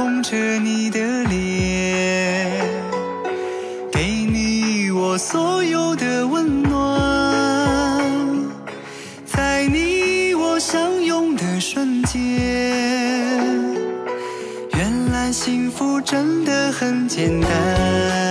捧着你的脸给你我所有的温暖在你我相拥的瞬间。原来幸福真的很简单。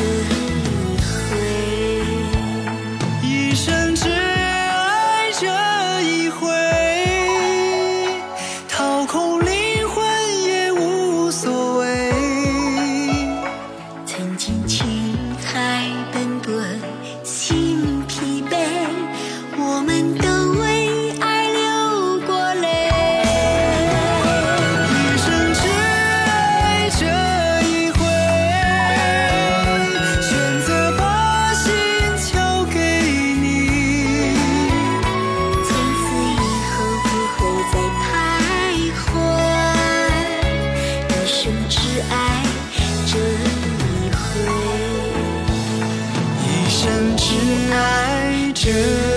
you true